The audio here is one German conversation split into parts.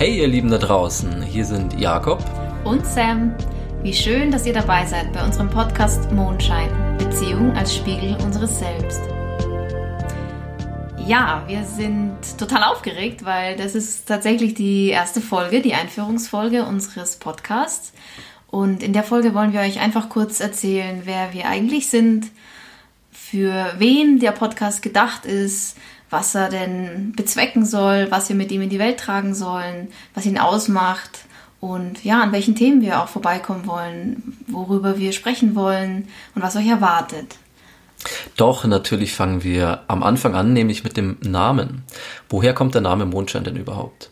Hey ihr Lieben da draußen, hier sind Jakob und Sam. Wie schön, dass ihr dabei seid bei unserem Podcast Mondschein, Beziehung als Spiegel unseres Selbst. Ja, wir sind total aufgeregt, weil das ist tatsächlich die erste Folge, die Einführungsfolge unseres Podcasts. Und in der Folge wollen wir euch einfach kurz erzählen, wer wir eigentlich sind, für wen der Podcast gedacht ist, was er denn bezwecken soll, was wir mit ihm in die Welt tragen sollen, was ihn ausmacht und ja, an welchen Themen wir auch vorbeikommen wollen, worüber wir sprechen wollen und was euch erwartet. Doch, natürlich fangen wir am Anfang an, nämlich mit dem Namen. Woher kommt der Name Mondschein denn überhaupt?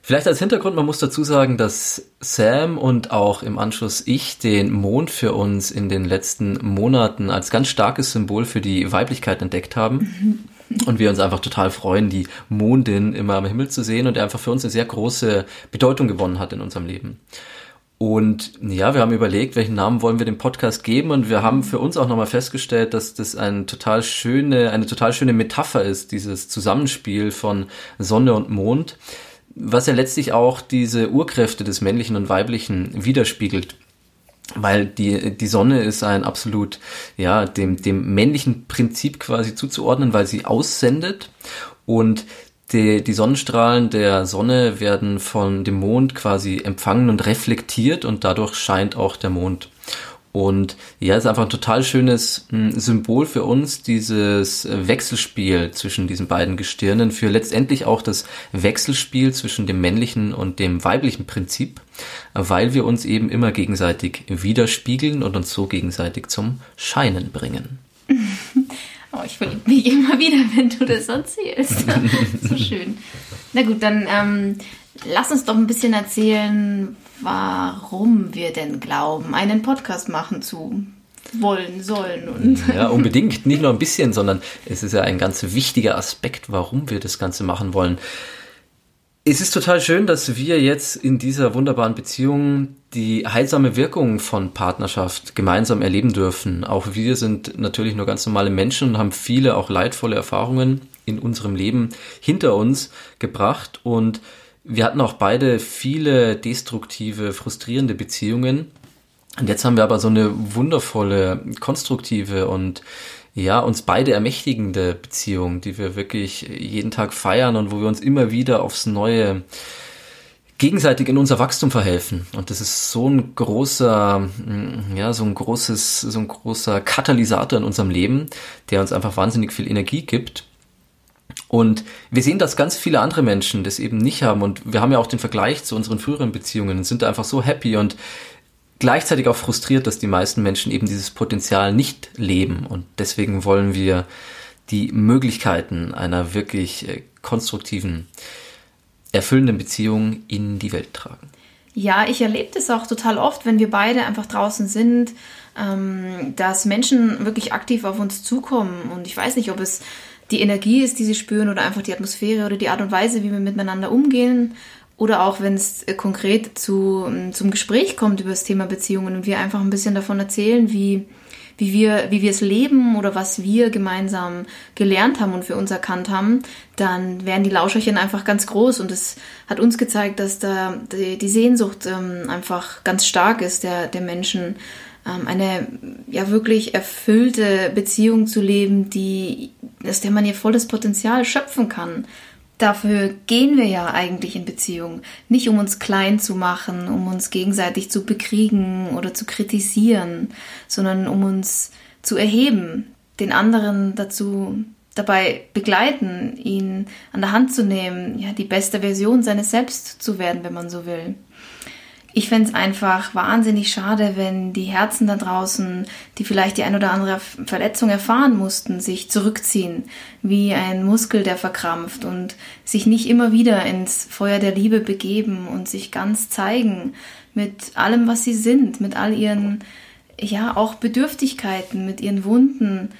Vielleicht als Hintergrund, man muss dazu sagen, dass Sam und auch im Anschluss ich den Mond für uns in den letzten Monaten als ganz starkes Symbol für die Weiblichkeit entdeckt haben. und wir uns einfach total freuen, die Mondin immer am Himmel zu sehen und der einfach für uns eine sehr große Bedeutung gewonnen hat in unserem Leben. Und ja, wir haben überlegt, welchen Namen wollen wir dem Podcast geben und wir haben für uns auch nochmal festgestellt, dass das eine total schöne, eine total schöne Metapher ist, dieses Zusammenspiel von Sonne und Mond, was ja letztlich auch diese Urkräfte des männlichen und weiblichen widerspiegelt weil die, die Sonne ist ein absolut, ja, dem, dem männlichen Prinzip quasi zuzuordnen, weil sie aussendet und die, die Sonnenstrahlen der Sonne werden von dem Mond quasi empfangen und reflektiert und dadurch scheint auch der Mond. Und ja, ist einfach ein total schönes hm, Symbol für uns, dieses Wechselspiel zwischen diesen beiden Gestirnen, für letztendlich auch das Wechselspiel zwischen dem männlichen und dem weiblichen Prinzip, weil wir uns eben immer gegenseitig widerspiegeln und uns so gegenseitig zum Scheinen bringen. Oh, ich verliebe mich immer wieder, wenn du das erzählst. so schön. Na gut, dann ähm, lass uns doch ein bisschen erzählen, warum wir denn glauben, einen Podcast machen zu wollen, sollen. Und ja, unbedingt. Nicht nur ein bisschen, sondern es ist ja ein ganz wichtiger Aspekt, warum wir das Ganze machen wollen. Es ist total schön, dass wir jetzt in dieser wunderbaren Beziehung die heilsame Wirkung von Partnerschaft gemeinsam erleben dürfen. Auch wir sind natürlich nur ganz normale Menschen und haben viele auch leidvolle Erfahrungen in unserem Leben hinter uns gebracht und wir hatten auch beide viele destruktive, frustrierende Beziehungen. Und jetzt haben wir aber so eine wundervolle, konstruktive und ja, uns beide ermächtigende Beziehung, die wir wirklich jeden Tag feiern und wo wir uns immer wieder aufs Neue gegenseitig in unser Wachstum verhelfen. Und das ist so ein großer, ja, so ein großes, so ein großer Katalysator in unserem Leben, der uns einfach wahnsinnig viel Energie gibt und wir sehen, dass ganz viele andere Menschen das eben nicht haben. Und wir haben ja auch den Vergleich zu unseren früheren Beziehungen und sind einfach so happy und gleichzeitig auch frustriert, dass die meisten Menschen eben dieses Potenzial nicht leben. Und deswegen wollen wir die Möglichkeiten einer wirklich äh, konstruktiven, erfüllenden Beziehung in die Welt tragen. Ja, ich erlebe das auch total oft, wenn wir beide einfach draußen sind, ähm, dass Menschen wirklich aktiv auf uns zukommen. Und ich weiß nicht, ob es die Energie ist, die sie spüren oder einfach die Atmosphäre oder die Art und Weise, wie wir miteinander umgehen. Oder auch wenn es äh, konkret zu, ähm, zum Gespräch kommt über das Thema Beziehungen und wir einfach ein bisschen davon erzählen, wie, wie wir, wie wir es leben oder was wir gemeinsam gelernt haben und für uns erkannt haben, dann werden die Lauscherchen einfach ganz groß und es hat uns gezeigt, dass da die, die Sehnsucht ähm, einfach ganz stark ist der, der Menschen eine ja wirklich erfüllte Beziehung zu leben, die, aus der man ihr volles Potenzial schöpfen kann. Dafür gehen wir ja eigentlich in Beziehung. Nicht um uns klein zu machen, um uns gegenseitig zu bekriegen oder zu kritisieren, sondern um uns zu erheben, den anderen dazu dabei begleiten, ihn an der Hand zu nehmen, ja, die beste Version seines Selbst zu werden, wenn man so will ich fände es einfach wahnsinnig schade, wenn die Herzen da draußen, die vielleicht die ein oder andere Verletzung erfahren mussten, sich zurückziehen, wie ein Muskel, der verkrampft und sich nicht immer wieder ins Feuer der Liebe begeben und sich ganz zeigen mit allem, was sie sind, mit all ihren, ja, auch Bedürftigkeiten, mit ihren Wunden,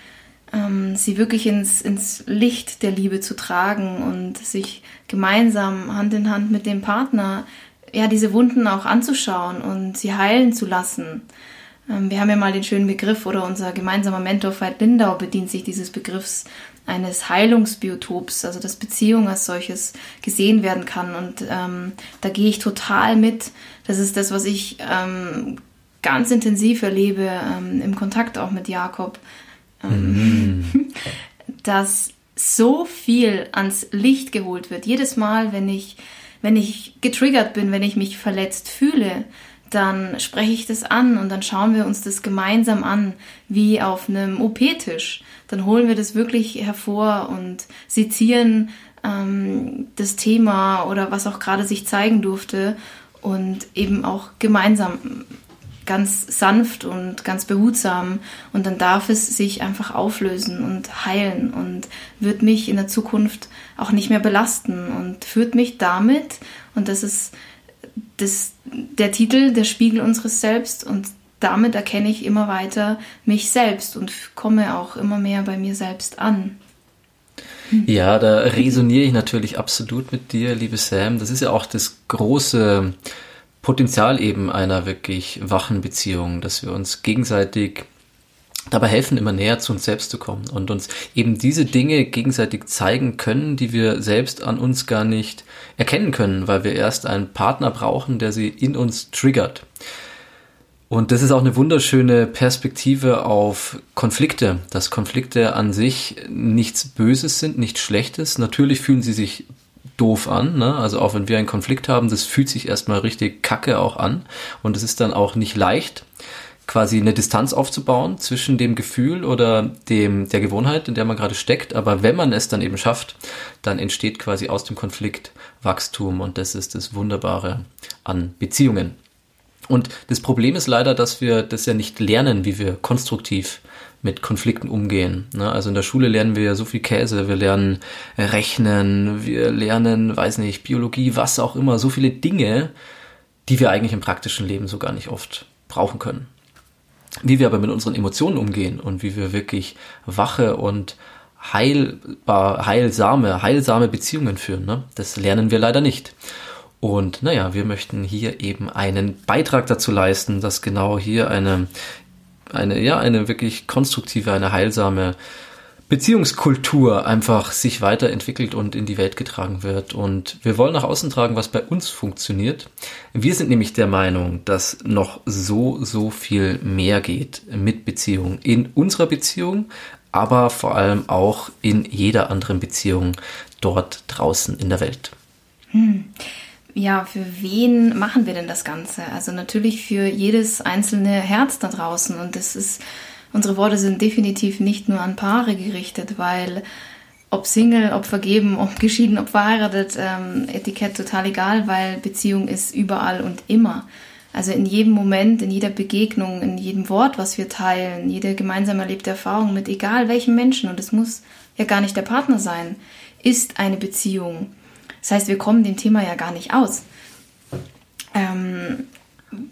ähm, sie wirklich ins, ins Licht der Liebe zu tragen und sich gemeinsam Hand in Hand mit dem Partner ja, diese Wunden auch anzuschauen und sie heilen zu lassen. Ähm, wir haben ja mal den schönen Begriff oder unser gemeinsamer Mentor Veit Lindau bedient sich dieses Begriffs eines Heilungsbiotops, also dass Beziehung als solches gesehen werden kann. Und ähm, da gehe ich total mit. Das ist das, was ich ähm, ganz intensiv erlebe ähm, im Kontakt auch mit Jakob, ähm, mm. dass so viel ans Licht geholt wird. Jedes Mal, wenn ich, wenn ich getriggert bin, wenn ich mich verletzt fühle, dann spreche ich das an und dann schauen wir uns das gemeinsam an, wie auf einem OP-Tisch. Dann holen wir das wirklich hervor und sezieren ähm, das Thema oder was auch gerade sich zeigen durfte und eben auch gemeinsam ganz sanft und ganz behutsam und dann darf es sich einfach auflösen und heilen und wird mich in der Zukunft auch nicht mehr belasten und führt mich damit und das ist das, der Titel, der Spiegel unseres Selbst und damit erkenne ich immer weiter mich selbst und komme auch immer mehr bei mir selbst an. Ja, da resoniere ich natürlich absolut mit dir, liebe Sam. Das ist ja auch das große Potenzial eben einer wirklich wachen Beziehung, dass wir uns gegenseitig dabei helfen, immer näher zu uns selbst zu kommen und uns eben diese Dinge gegenseitig zeigen können, die wir selbst an uns gar nicht erkennen können, weil wir erst einen Partner brauchen, der sie in uns triggert. Und das ist auch eine wunderschöne Perspektive auf Konflikte, dass Konflikte an sich nichts Böses sind, nichts Schlechtes. Natürlich fühlen sie sich doof an. Ne? Also auch wenn wir einen Konflikt haben, das fühlt sich erstmal richtig kacke auch an. Und es ist dann auch nicht leicht, quasi eine Distanz aufzubauen zwischen dem Gefühl oder dem, der Gewohnheit, in der man gerade steckt. Aber wenn man es dann eben schafft, dann entsteht quasi aus dem Konflikt Wachstum. Und das ist das Wunderbare an Beziehungen. Und das Problem ist leider, dass wir das ja nicht lernen, wie wir konstruktiv mit Konflikten umgehen. Ne? Also in der Schule lernen wir ja so viel Käse, wir lernen Rechnen, wir lernen, weiß nicht, Biologie, was auch immer, so viele Dinge, die wir eigentlich im praktischen Leben so gar nicht oft brauchen können. Wie wir aber mit unseren Emotionen umgehen und wie wir wirklich wache und heilbar, heilsame, heilsame Beziehungen führen, ne? das lernen wir leider nicht. Und naja, wir möchten hier eben einen Beitrag dazu leisten, dass genau hier eine eine, ja, eine wirklich konstruktive, eine heilsame Beziehungskultur einfach sich weiterentwickelt und in die Welt getragen wird. Und wir wollen nach außen tragen, was bei uns funktioniert. Wir sind nämlich der Meinung, dass noch so, so viel mehr geht mit Beziehungen. In unserer Beziehung, aber vor allem auch in jeder anderen Beziehung dort draußen in der Welt. Hm ja, für wen machen wir denn das Ganze? Also natürlich für jedes einzelne Herz da draußen. Und das ist, unsere Worte sind definitiv nicht nur an Paare gerichtet, weil ob Single, ob vergeben, ob geschieden, ob verheiratet, ähm, Etikett total egal, weil Beziehung ist überall und immer. Also in jedem Moment, in jeder Begegnung, in jedem Wort, was wir teilen, jede gemeinsam erlebte Erfahrung mit egal welchem Menschen, und es muss ja gar nicht der Partner sein, ist eine Beziehung. Das heißt, wir kommen dem Thema ja gar nicht aus. Ähm,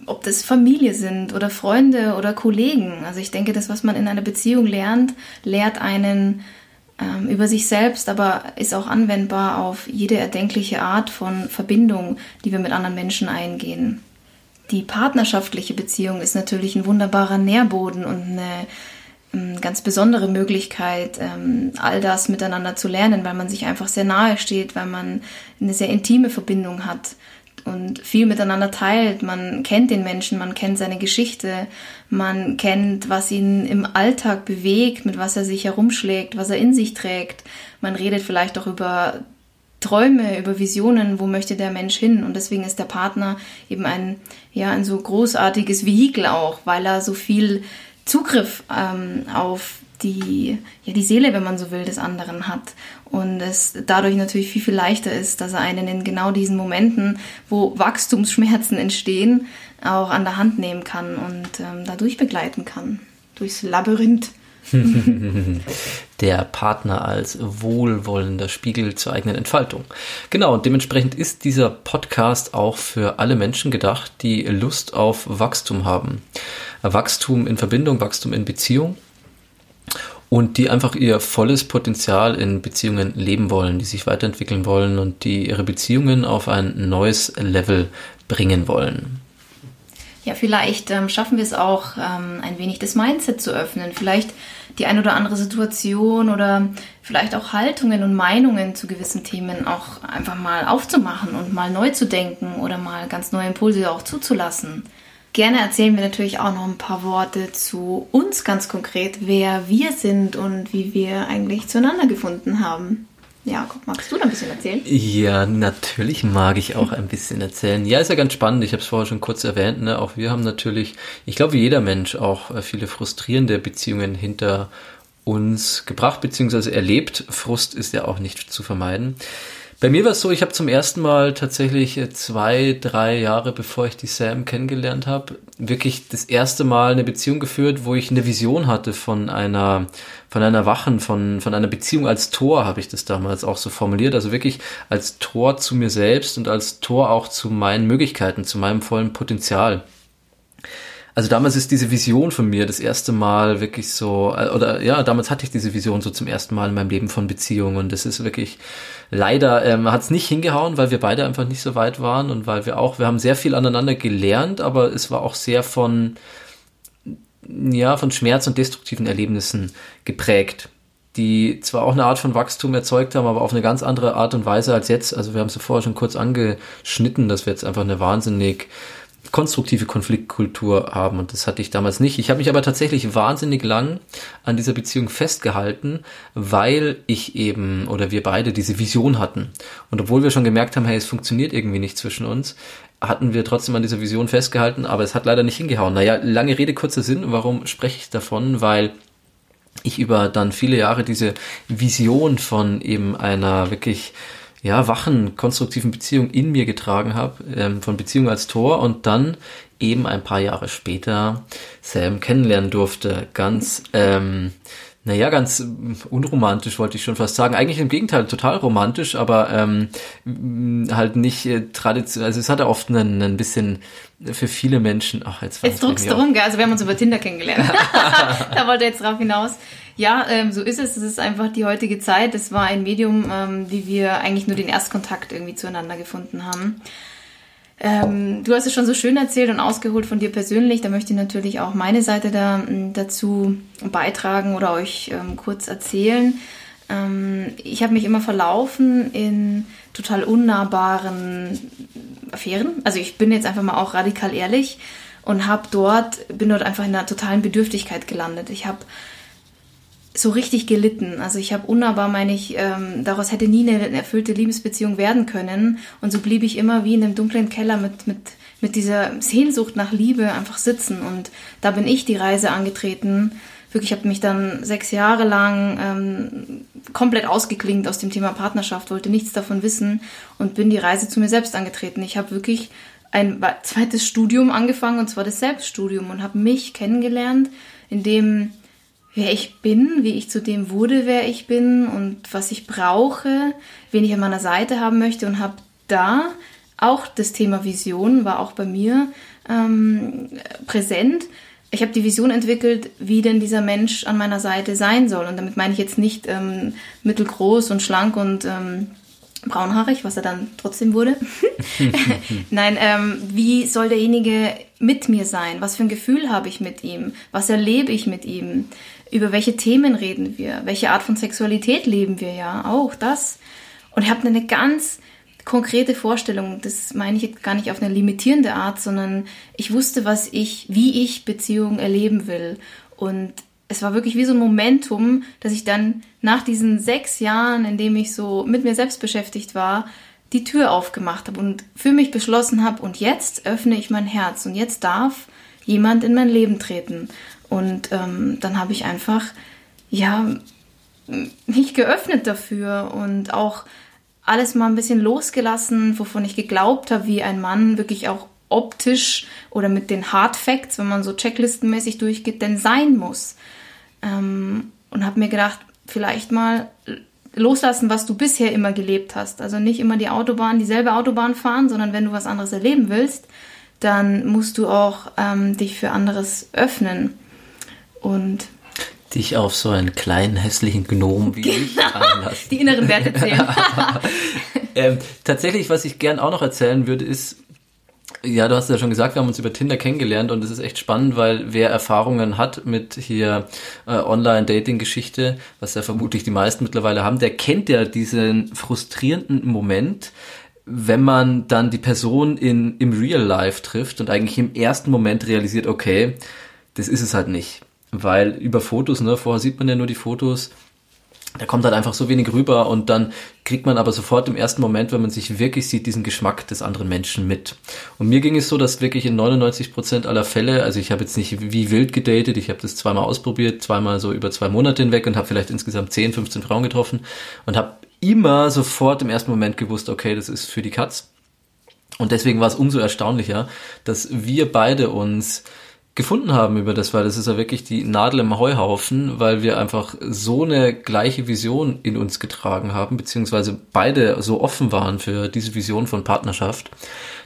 ob das Familie sind oder Freunde oder Kollegen. Also ich denke, das, was man in einer Beziehung lernt, lehrt einen ähm, über sich selbst, aber ist auch anwendbar auf jede erdenkliche Art von Verbindung, die wir mit anderen Menschen eingehen. Die partnerschaftliche Beziehung ist natürlich ein wunderbarer Nährboden und eine ganz besondere Möglichkeit, ähm, all das miteinander zu lernen, weil man sich einfach sehr nahe steht, weil man eine sehr intime Verbindung hat und viel miteinander teilt. Man kennt den Menschen, man kennt seine Geschichte, man kennt, was ihn im Alltag bewegt, mit was er sich herumschlägt, was er in sich trägt. Man redet vielleicht auch über Träume, über Visionen, wo möchte der Mensch hin. Und deswegen ist der Partner eben ein, ja, ein so großartiges Vehikel auch, weil er so viel Zugriff ähm, auf die, ja, die Seele, wenn man so will, des anderen hat. Und es dadurch natürlich viel, viel leichter ist, dass er einen in genau diesen Momenten, wo Wachstumsschmerzen entstehen, auch an der Hand nehmen kann und ähm, dadurch begleiten kann. Durchs Labyrinth. der Partner als wohlwollender Spiegel zur eigenen Entfaltung. Genau, und dementsprechend ist dieser Podcast auch für alle Menschen gedacht, die Lust auf Wachstum haben. Wachstum in Verbindung, Wachstum in Beziehung und die einfach ihr volles Potenzial in Beziehungen leben wollen, die sich weiterentwickeln wollen und die ihre Beziehungen auf ein neues Level bringen wollen. Ja, vielleicht ähm, schaffen wir es auch, ähm, ein wenig das Mindset zu öffnen. Vielleicht die ein oder andere Situation oder vielleicht auch Haltungen und Meinungen zu gewissen Themen auch einfach mal aufzumachen und mal neu zu denken oder mal ganz neue Impulse auch zuzulassen. Gerne erzählen wir natürlich auch noch ein paar Worte zu uns ganz konkret, wer wir sind und wie wir eigentlich zueinander gefunden haben. Jakob, magst du da ein bisschen erzählen? Ja, natürlich mag ich auch ein bisschen erzählen. Ja, ist ja ganz spannend. Ich habe es vorher schon kurz erwähnt. Ne? Auch wir haben natürlich, ich glaube, wie jeder Mensch auch äh, viele frustrierende Beziehungen hinter uns gebracht bzw. erlebt. Frust ist ja auch nicht zu vermeiden. Bei mir war es so, ich habe zum ersten Mal tatsächlich äh, zwei, drei Jahre bevor ich die Sam kennengelernt habe, wirklich das erste Mal eine Beziehung geführt, wo ich eine Vision hatte von einer, von einer Wachen, von, von einer Beziehung als Tor, habe ich das damals auch so formuliert. Also wirklich als Tor zu mir selbst und als Tor auch zu meinen Möglichkeiten, zu meinem vollen Potenzial also damals ist diese Vision von mir das erste Mal wirklich so, äh, oder ja, damals hatte ich diese Vision so zum ersten Mal in meinem Leben von Beziehungen und das ist wirklich, leider ähm, hat es nicht hingehauen, weil wir beide einfach nicht so weit waren und weil wir auch, wir haben sehr viel aneinander gelernt, aber es war auch sehr von, ja, von Schmerz und destruktiven Erlebnissen geprägt die zwar auch eine Art von Wachstum erzeugt haben, aber auf eine ganz andere Art und Weise als jetzt. Also wir haben es vorher schon kurz angeschnitten, dass wir jetzt einfach eine wahnsinnig konstruktive Konfliktkultur haben und das hatte ich damals nicht. Ich habe mich aber tatsächlich wahnsinnig lang an dieser Beziehung festgehalten, weil ich eben oder wir beide diese Vision hatten. Und obwohl wir schon gemerkt haben, hey, es funktioniert irgendwie nicht zwischen uns, hatten wir trotzdem an dieser Vision festgehalten, aber es hat leider nicht hingehauen. Naja, lange Rede, kurzer Sinn. Warum spreche ich davon? Weil ich über dann viele Jahre diese Vision von eben einer wirklich ja, wachen, konstruktiven Beziehung in mir getragen habe, ähm, von Beziehung als Tor und dann eben ein paar Jahre später Sam kennenlernen durfte. Ganz, ähm, naja, ganz unromantisch wollte ich schon fast sagen. Eigentlich im Gegenteil, total romantisch, aber ähm, halt nicht äh, traditionell. Also es hatte oft einen, ein bisschen für viele Menschen. Ach, jetzt jetzt druckst du rum, gell? Also wir haben uns über Tinder kennengelernt. da wollte er jetzt drauf hinaus. Ja, ähm, so ist es. Es ist einfach die heutige Zeit. Es war ein Medium, ähm, wie wir eigentlich nur den Erstkontakt irgendwie zueinander gefunden haben. Ähm, du hast es schon so schön erzählt und ausgeholt von dir persönlich. Da möchte ich natürlich auch meine Seite da, dazu beitragen oder euch ähm, kurz erzählen. Ähm, ich habe mich immer verlaufen in total unnahbaren Affären. Also ich bin jetzt einfach mal auch radikal ehrlich und habe dort bin dort einfach in einer totalen Bedürftigkeit gelandet. Ich habe so richtig gelitten. Also ich habe unnahbar, meine ich, ähm, daraus hätte nie eine erfüllte Liebesbeziehung werden können. Und so blieb ich immer wie in einem dunklen Keller mit, mit, mit dieser Sehnsucht nach Liebe einfach sitzen. Und da bin ich die Reise angetreten. Wirklich, ich habe mich dann sechs Jahre lang ähm, komplett ausgeklingt aus dem Thema Partnerschaft, wollte nichts davon wissen und bin die Reise zu mir selbst angetreten. Ich habe wirklich ein zweites Studium angefangen, und zwar das Selbststudium, und habe mich kennengelernt, in dem wer ich bin, wie ich zu dem wurde, wer ich bin und was ich brauche, wen ich an meiner Seite haben möchte und habe da auch das Thema Vision war auch bei mir ähm, präsent. Ich habe die Vision entwickelt, wie denn dieser Mensch an meiner Seite sein soll. Und damit meine ich jetzt nicht ähm, mittelgroß und schlank und ähm, braunhaarig, was er dann trotzdem wurde. Nein, ähm, wie soll derjenige mit mir sein? Was für ein Gefühl habe ich mit ihm? Was erlebe ich mit ihm? Über welche Themen reden wir, welche Art von Sexualität leben wir ja, auch das. Und ich habe eine ganz konkrete Vorstellung, das meine ich jetzt gar nicht auf eine limitierende Art, sondern ich wusste, was ich, wie ich Beziehungen erleben will. Und es war wirklich wie so ein Momentum, dass ich dann nach diesen sechs Jahren, in dem ich so mit mir selbst beschäftigt war, die Tür aufgemacht habe und für mich beschlossen habe, und jetzt öffne ich mein Herz und jetzt darf jemand in mein Leben treten. Und ähm, dann habe ich einfach, ja, mich geöffnet dafür und auch alles mal ein bisschen losgelassen, wovon ich geglaubt habe, wie ein Mann wirklich auch optisch oder mit den Hard Facts, wenn man so checklistenmäßig durchgeht, denn sein muss. Ähm, und habe mir gedacht, vielleicht mal loslassen, was du bisher immer gelebt hast. Also nicht immer die Autobahn, dieselbe Autobahn fahren, sondern wenn du was anderes erleben willst, dann musst du auch ähm, dich für anderes öffnen und dich auf so einen kleinen hässlichen Gnom wie genau, ich einlassen. Die inneren Werte zählen. ähm, tatsächlich, was ich gern auch noch erzählen würde, ist, Ja, du hast ja schon gesagt, wir haben uns über Tinder kennengelernt und es ist echt spannend, weil wer Erfahrungen hat mit hier äh, Online-Dating-Geschichte, was ja vermutlich die meisten mittlerweile haben, der kennt ja diesen frustrierenden Moment, wenn man dann die Person in, im Real Life trifft und eigentlich im ersten Moment realisiert, okay, das ist es halt nicht. Weil über Fotos, ne, vorher sieht man ja nur die Fotos, da kommt halt einfach so wenig rüber und dann kriegt man aber sofort im ersten Moment, wenn man sich wirklich sieht, diesen Geschmack des anderen Menschen mit. Und mir ging es so, dass wirklich in 99 Prozent aller Fälle, also ich habe jetzt nicht wie wild gedatet, ich habe das zweimal ausprobiert, zweimal so über zwei Monate hinweg und habe vielleicht insgesamt 10, 15 Frauen getroffen und habe immer sofort im ersten Moment gewusst, okay, das ist für die Katz. Und deswegen war es umso erstaunlicher, dass wir beide uns gefunden haben über das, weil das ist ja wirklich die Nadel im Heuhaufen, weil wir einfach so eine gleiche Vision in uns getragen haben, beziehungsweise beide so offen waren für diese Vision von Partnerschaft,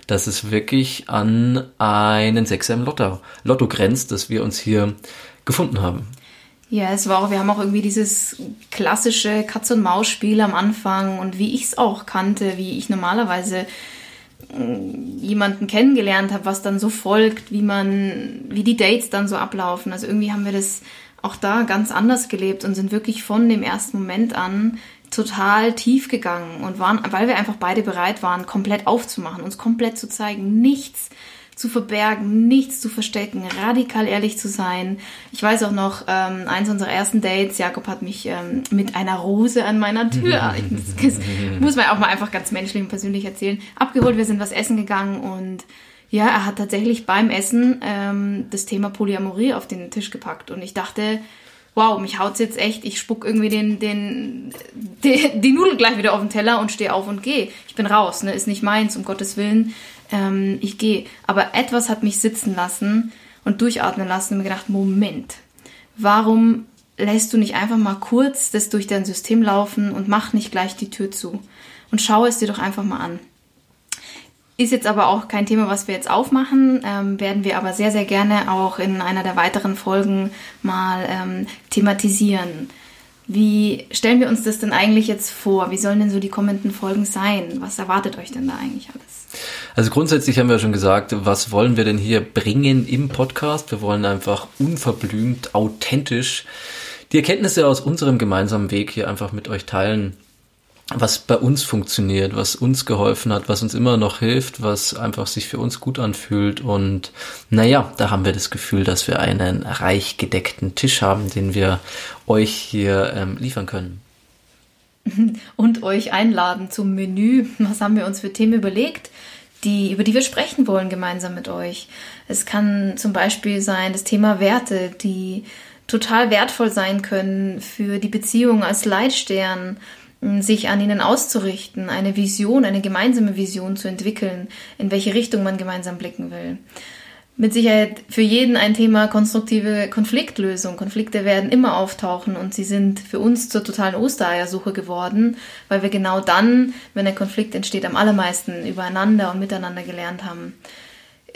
dass es wirklich an einen Sechser im Lotto, Lotto grenzt, dass wir uns hier gefunden haben. Ja, es war auch, wir haben auch irgendwie dieses klassische Katz-und-Maus-Spiel am Anfang und wie ich es auch kannte, wie ich normalerweise jemanden kennengelernt habe, was dann so folgt, wie man, wie die Dates dann so ablaufen. Also irgendwie haben wir das auch da ganz anders gelebt und sind wirklich von dem ersten Moment an total tief gegangen und waren, weil wir einfach beide bereit waren, komplett aufzumachen, uns komplett zu zeigen, nichts zu verbergen, nichts zu verstecken, radikal ehrlich zu sein. Ich weiß auch noch, ähm, eins unserer ersten Dates, Jakob hat mich ähm, mit einer Rose an meiner Tür, das muss man auch mal einfach ganz menschlich und persönlich erzählen, abgeholt. Wir sind was essen gegangen und ja, er hat tatsächlich beim Essen ähm, das Thema Polyamorie auf den Tisch gepackt und ich dachte, wow, mich haut's jetzt echt, ich spuck irgendwie den, den, die, die Nudel gleich wieder auf den Teller und stehe auf und gehe. Ich bin raus, ne, ist nicht meins, um Gottes Willen ähm, ich gehe. Aber etwas hat mich sitzen lassen und durchatmen lassen und mir gedacht, Moment, warum lässt du nicht einfach mal kurz das durch dein System laufen und mach nicht gleich die Tür zu? Und schau es dir doch einfach mal an. Ist jetzt aber auch kein Thema, was wir jetzt aufmachen, ähm, werden wir aber sehr, sehr gerne auch in einer der weiteren Folgen mal ähm, thematisieren. Wie stellen wir uns das denn eigentlich jetzt vor? Wie sollen denn so die kommenden Folgen sein? Was erwartet euch denn da eigentlich alles? Also grundsätzlich haben wir schon gesagt, was wollen wir denn hier bringen im Podcast? Wir wollen einfach unverblümt, authentisch die Erkenntnisse aus unserem gemeinsamen Weg hier einfach mit euch teilen was bei uns funktioniert, was uns geholfen hat, was uns immer noch hilft, was einfach sich für uns gut anfühlt. Und naja, da haben wir das Gefühl, dass wir einen reich gedeckten Tisch haben, den wir euch hier ähm, liefern können. Und euch einladen zum Menü. Was haben wir uns für Themen überlegt? Die, über die wir sprechen wollen gemeinsam mit euch. Es kann zum Beispiel sein das Thema Werte, die total wertvoll sein können für die Beziehung als Leitstern, sich an ihnen auszurichten, eine Vision, eine gemeinsame Vision zu entwickeln, in welche Richtung man gemeinsam blicken will. Mit Sicherheit für jeden ein Thema konstruktive Konfliktlösung. Konflikte werden immer auftauchen und sie sind für uns zur totalen Ostereiersuche geworden, weil wir genau dann, wenn ein Konflikt entsteht, am allermeisten übereinander und miteinander gelernt haben.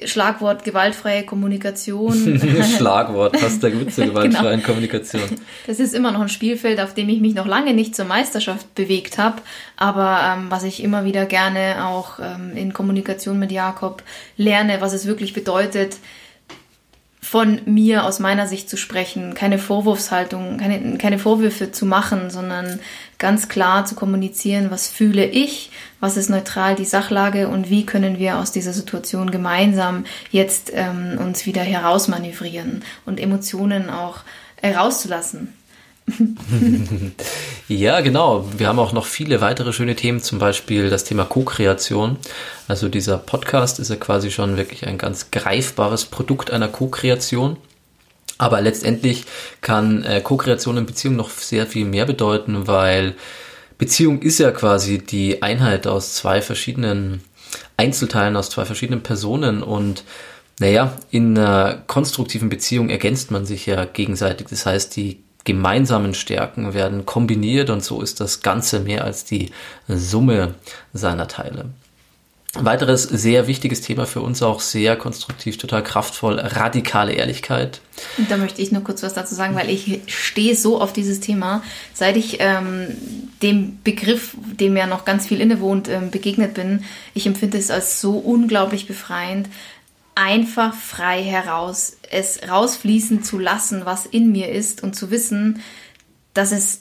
Schlagwort gewaltfreie Kommunikation. Schlagwort, passt da gut zur genau. gewaltfreien genau. Kommunikation. Das ist immer noch ein Spielfeld, auf dem ich mich noch lange nicht zur Meisterschaft bewegt habe, aber ähm, was ich immer wieder gerne auch ähm, in Kommunikation mit Jakob lerne, was es wirklich bedeutet, von mir aus meiner Sicht zu sprechen, keine Vorwurfshaltung, keine, keine Vorwürfe zu machen, sondern ganz klar zu kommunizieren, was fühle ich, was ist neutral die Sachlage und wie können wir aus dieser Situation gemeinsam jetzt ähm, uns wieder herausmanövrieren und Emotionen auch herauszulassen. ja, genau. Wir haben auch noch viele weitere schöne Themen, zum Beispiel das Thema Co-Kreation. Also dieser Podcast ist ja quasi schon wirklich ein ganz greifbares Produkt einer Co-Kreation. Aber letztendlich kann äh, Co-Kreation in Beziehung noch sehr viel mehr bedeuten, weil Beziehung ist ja quasi die Einheit aus zwei verschiedenen Einzelteilen, aus zwei verschiedenen Personen und naja, in einer konstruktiven Beziehung ergänzt man sich ja gegenseitig. Das heißt, die gemeinsamen Stärken werden kombiniert und so ist das Ganze mehr als die Summe seiner Teile. Weiteres sehr wichtiges Thema für uns auch sehr konstruktiv, total kraftvoll, radikale Ehrlichkeit. Da möchte ich nur kurz was dazu sagen, weil ich stehe so auf dieses Thema. Seit ich ähm, dem Begriff, dem ja noch ganz viel innewohnt, ähm, begegnet bin. Ich empfinde es als so unglaublich befreiend, einfach frei heraus, es rausfließen zu lassen, was in mir ist und zu wissen, dass es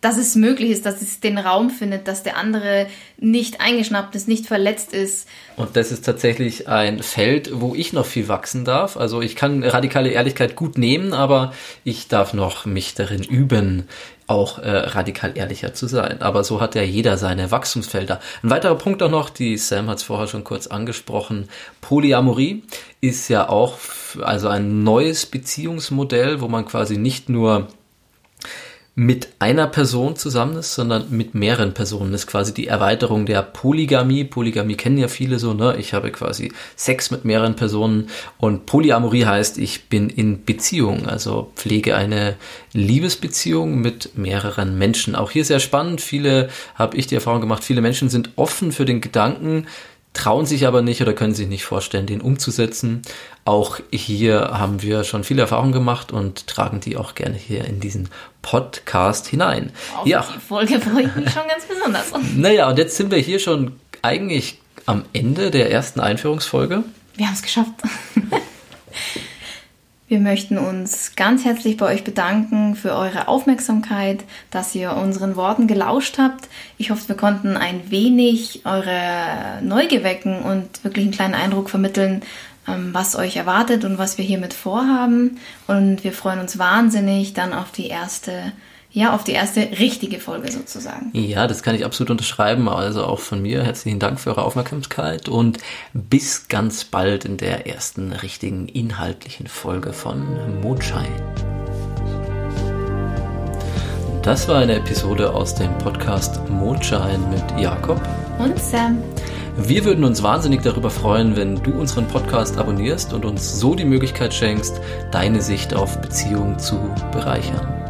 dass es möglich ist, dass es den Raum findet, dass der andere nicht eingeschnappt ist, nicht verletzt ist. Und das ist tatsächlich ein Feld, wo ich noch viel wachsen darf. Also ich kann radikale Ehrlichkeit gut nehmen, aber ich darf noch mich darin üben, auch äh, radikal ehrlicher zu sein. Aber so hat ja jeder seine Wachstumsfelder. Ein weiterer Punkt auch noch, die Sam hat es vorher schon kurz angesprochen, Polyamorie ist ja auch also ein neues Beziehungsmodell, wo man quasi nicht nur mit einer Person zusammen ist, sondern mit mehreren Personen. Das ist quasi die Erweiterung der Polygamie. Polygamie kennen ja viele so, ne? Ich habe quasi Sex mit mehreren Personen und Polyamorie heißt, ich bin in Beziehung, also pflege eine Liebesbeziehung mit mehreren Menschen. Auch hier sehr spannend. Viele, habe ich die Erfahrung gemacht, viele Menschen sind offen für den Gedanken, trauen sich aber nicht oder können sich nicht vorstellen, den umzusetzen. Auch hier haben wir schon viele Erfahrungen gemacht und tragen die auch gerne hier in diesen Podcast hinein. Auf ja. die Folge freue ich mich schon ganz besonders. naja, und jetzt sind wir hier schon eigentlich am Ende der ersten Einführungsfolge. Wir haben es geschafft. Wir möchten uns ganz herzlich bei euch bedanken für eure Aufmerksamkeit, dass ihr unseren Worten gelauscht habt. Ich hoffe, wir konnten ein wenig eure Neugier wecken und wirklich einen kleinen Eindruck vermitteln, ähm, was euch erwartet und was wir hiermit vorhaben. Und wir freuen uns wahnsinnig dann auf die erste ja, auf die erste richtige Folge sozusagen. Ja, das kann ich absolut unterschreiben. Also auch von mir herzlichen Dank für eure Aufmerksamkeit und bis ganz bald in der ersten richtigen inhaltlichen Folge von Mondschein. Das war eine Episode aus dem Podcast Mondschein mit Jakob und Sam. Wir würden uns wahnsinnig darüber freuen, wenn du unseren Podcast abonnierst und uns so die Möglichkeit schenkst, deine Sicht auf Beziehungen zu bereichern.